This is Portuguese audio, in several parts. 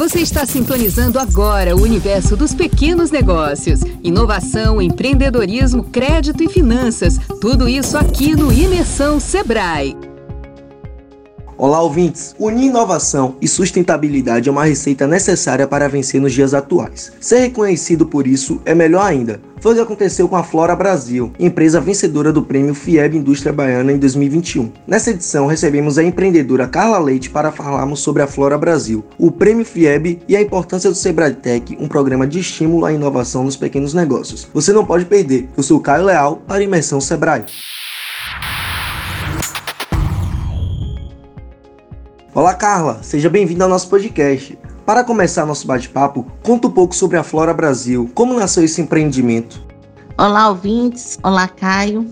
Você está sintonizando agora o universo dos pequenos negócios. Inovação, empreendedorismo, crédito e finanças. Tudo isso aqui no Imersão Sebrae. Olá, ouvintes! Unir inovação e sustentabilidade é uma receita necessária para vencer nos dias atuais. Ser reconhecido por isso é melhor ainda. Foi o que aconteceu com a Flora Brasil, empresa vencedora do prêmio FIEB Indústria Baiana em 2021. Nessa edição, recebemos a empreendedora Carla Leite para falarmos sobre a Flora Brasil, o prêmio FIEB e a importância do Sebrae Tech, um programa de estímulo à inovação nos pequenos negócios. Você não pode perder. Eu sou Caio Leal para Imersão Sebrae. Olá, Carla, seja bem-vinda ao nosso podcast. Para começar nosso bate-papo, conta um pouco sobre a Flora Brasil, como nasceu esse empreendimento. Olá, ouvintes. Olá, Caio.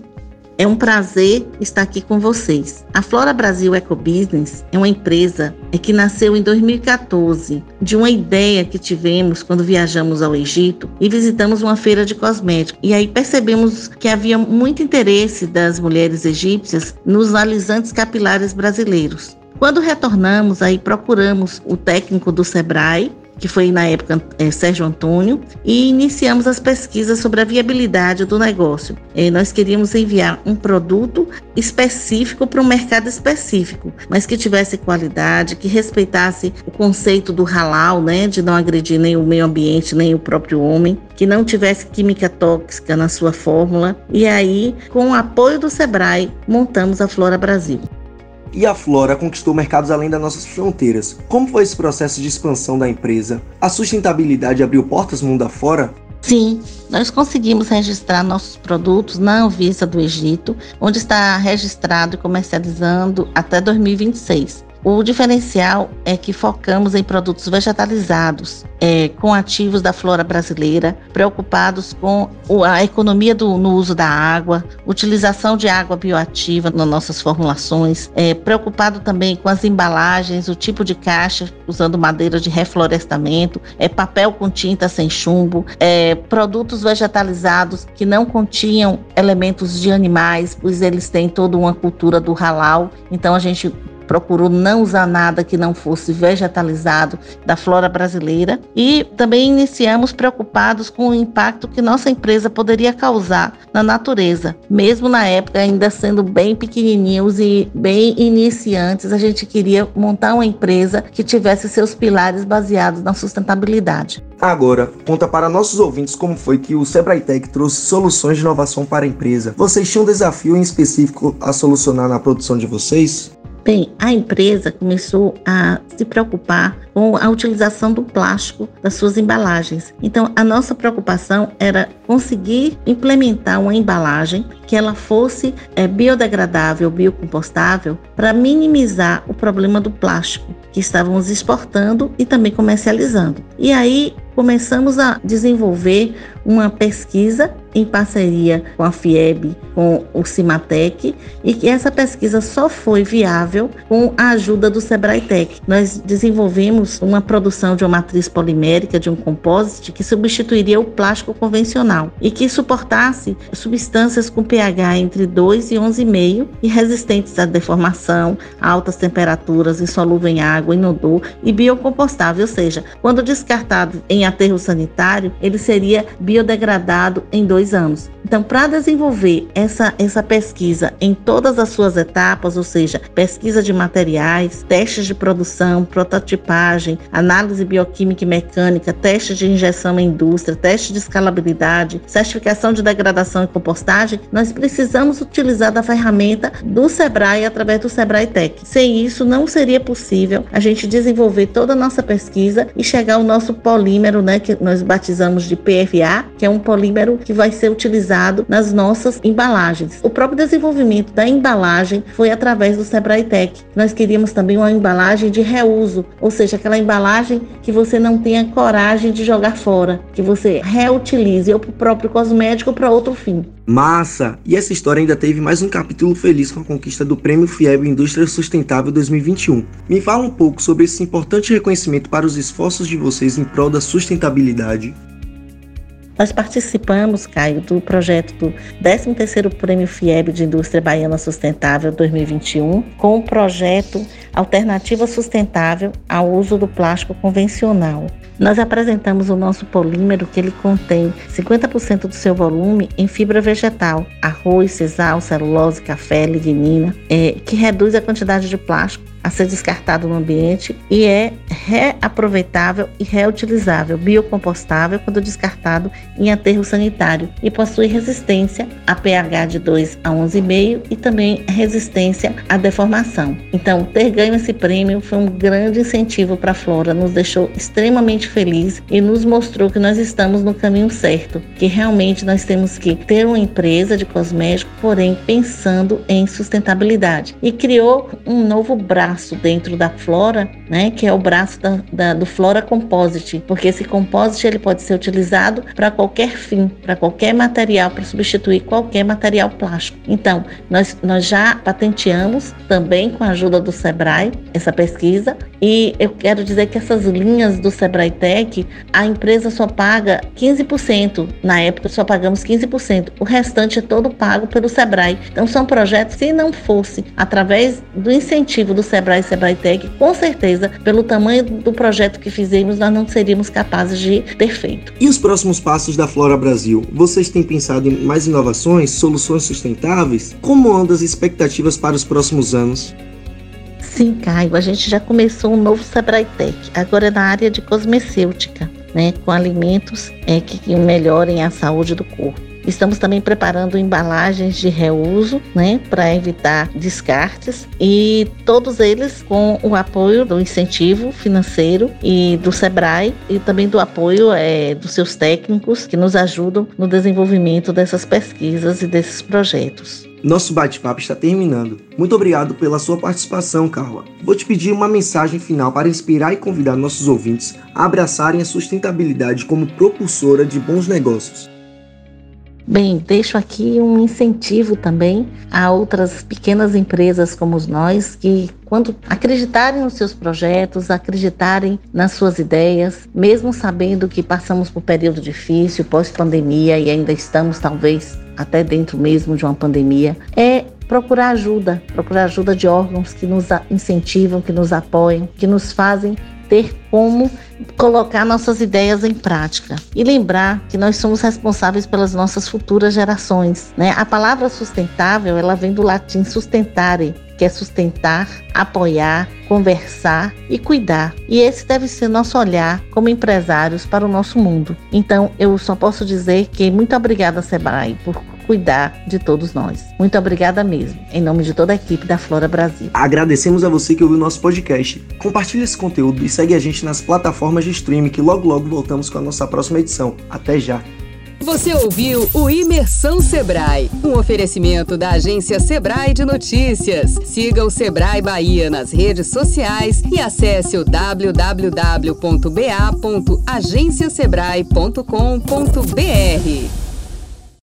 É um prazer estar aqui com vocês. A Flora Brasil Ecobusiness é uma empresa que nasceu em 2014 de uma ideia que tivemos quando viajamos ao Egito e visitamos uma feira de cosméticos. E aí percebemos que havia muito interesse das mulheres egípcias nos alisantes capilares brasileiros. Quando retornamos, aí procuramos o técnico do Sebrae, que foi na época é, Sérgio Antônio, e iniciamos as pesquisas sobre a viabilidade do negócio. Nós queríamos enviar um produto específico para um mercado específico, mas que tivesse qualidade, que respeitasse o conceito do halal, né, de não agredir nem o meio ambiente, nem o próprio homem, que não tivesse química tóxica na sua fórmula. E aí, com o apoio do Sebrae, montamos a Flora Brasil e a Flora conquistou mercados além das nossas fronteiras. Como foi esse processo de expansão da empresa? A sustentabilidade abriu portas mundo afora? Sim, nós conseguimos registrar nossos produtos na Anvisa do Egito, onde está registrado e comercializando até 2026. O diferencial é que focamos em produtos vegetalizados, é, com ativos da flora brasileira, preocupados com a economia do, no uso da água, utilização de água bioativa nas nossas formulações, é, preocupado também com as embalagens, o tipo de caixa usando madeira de reflorestamento, é, papel com tinta sem chumbo, é, produtos vegetalizados que não continham elementos de animais, pois eles têm toda uma cultura do halal. Então a gente procurou não usar nada que não fosse vegetalizado da flora brasileira e também iniciamos preocupados com o impacto que nossa empresa poderia causar na natureza. Mesmo na época ainda sendo bem pequenininhos e bem iniciantes, a gente queria montar uma empresa que tivesse seus pilares baseados na sustentabilidade. Agora, conta para nossos ouvintes como foi que o Sebrae Tech trouxe soluções de inovação para a empresa. Vocês tinham um desafio em específico a solucionar na produção de vocês? Bem, a empresa começou a se preocupar com a utilização do plástico das suas embalagens. Então, a nossa preocupação era conseguir implementar uma embalagem que ela fosse é, biodegradável, biocompostável, para minimizar o problema do plástico que estávamos exportando e também comercializando. E aí começamos a desenvolver uma pesquisa em parceria com a FIEB, com o Cimatec, e que essa pesquisa só foi viável com a ajuda do Sebrae Tech. Nós desenvolvemos uma produção de uma matriz polimérica, de um composite, que substituiria o plástico convencional e que suportasse substâncias com pH entre 2 e 11,5 e resistentes à deformação, altas temperaturas, insolúvel em água, inodor e biocompostável, ou seja, quando descartado em aterro sanitário, ele seria biodegradado em dois dois anos. Então, para desenvolver essa, essa pesquisa em todas as suas etapas, ou seja, pesquisa de materiais, testes de produção, prototipagem, análise bioquímica e mecânica, testes de injeção em indústria, teste de escalabilidade, certificação de degradação e compostagem, nós precisamos utilizar da ferramenta do Sebrae através do Sebrae Tech. Sem isso, não seria possível a gente desenvolver toda a nossa pesquisa e chegar ao nosso polímero, né, que nós batizamos de PFA, que é um polímero que vai ser utilizado nas nossas embalagens. O próprio desenvolvimento da embalagem foi através do Sebrae Tech. Nós queríamos também uma embalagem de reuso, ou seja, aquela embalagem que você não tenha coragem de jogar fora, que você reutilize ou para o próprio cosmético ou para outro fim. Massa! E essa história ainda teve mais um capítulo feliz com a conquista do Prêmio FIEB Indústria Sustentável 2021. Me fala um pouco sobre esse importante reconhecimento para os esforços de vocês em prol da sustentabilidade Nós participamos, Caio, do projeto do 13º Prêmio FIEB de Indústria Baiana Sustentável 2021, com o projeto Alternativa Sustentável ao Uso do Plástico Convencional. Nós apresentamos o nosso polímero que ele contém 50% do seu volume em fibra vegetal, arroz, sisal, celulose, café, lignina, é, que reduz a quantidade de plástico a ser descartado no ambiente e é reaproveitável e reutilizável, biocompostável quando descartado em aterro sanitário e possui resistência a pH de 2 a 11,5 e também resistência à deformação. Então, ter ganho esse prêmio foi um grande incentivo para a Flora, nos deixou extremamente feliz e nos mostrou que nós estamos no caminho certo, que realmente nós temos que ter uma empresa de cosméticos, porém pensando em sustentabilidade. E criou um novo braço braço dentro da flora, né, que é o braço da, da, do Flora Composite, porque esse composite ele pode ser utilizado para qualquer fim, para qualquer material, para substituir qualquer material plástico. Então, nós, nós já patenteamos também com a ajuda do Sebrae essa pesquisa e eu quero dizer que essas linhas do Sebrae Tech, a empresa só paga 15%, na época só pagamos 15%, o restante é todo pago pelo Sebrae. Então, são projetos, se não fosse através do incentivo do Sebrae, Sebrae e Sebrae Tech, com certeza, pelo tamanho do projeto que fizemos, nós não seríamos capazes de ter feito. E os próximos passos da Flora Brasil? Vocês têm pensado em mais inovações, soluções sustentáveis? Como andam as expectativas para os próximos anos? Sim, Caio, a gente já começou um novo Sebrae Tech, agora é na área de cosmecêutica, né, com alimentos é, que melhorem a saúde do corpo. Estamos também preparando embalagens de reuso, né, para evitar descartes e todos eles com o apoio do incentivo financeiro e do Sebrae e também do apoio é, dos seus técnicos que nos ajudam no desenvolvimento dessas pesquisas e desses projetos. Nosso bate-papo está terminando. Muito obrigado pela sua participação, Carla. Vou te pedir uma mensagem final para inspirar e convidar nossos ouvintes a abraçarem a sustentabilidade como propulsora de bons negócios. Bem, deixo aqui um incentivo também a outras pequenas empresas como nós que quando acreditarem nos seus projetos, acreditarem nas suas ideias, mesmo sabendo que passamos por um período difícil, pós-pandemia e ainda estamos talvez até dentro mesmo de uma pandemia, é procurar ajuda, procurar ajuda de órgãos que nos incentivam, que nos apoiam, que nos fazem ter como colocar nossas ideias em prática e lembrar que nós somos responsáveis pelas nossas futuras gerações. Né? A palavra sustentável ela vem do latim sustentare, que é sustentar, apoiar, conversar e cuidar. E esse deve ser nosso olhar como empresários para o nosso mundo. Então, eu só posso dizer que muito obrigada, Sebrae, por cuidar de todos nós. Muito obrigada mesmo, em nome de toda a equipe da Flora Brasil. Agradecemos a você que ouviu nosso podcast. Compartilhe esse conteúdo e segue a gente nas plataformas de streaming que logo logo voltamos com a nossa próxima edição. Até já! Você ouviu o Imersão Sebrae, um oferecimento da agência Sebrae de Notícias. Siga o Sebrae Bahia nas redes sociais e acesse o www.ba.agenciasebrae.com.br.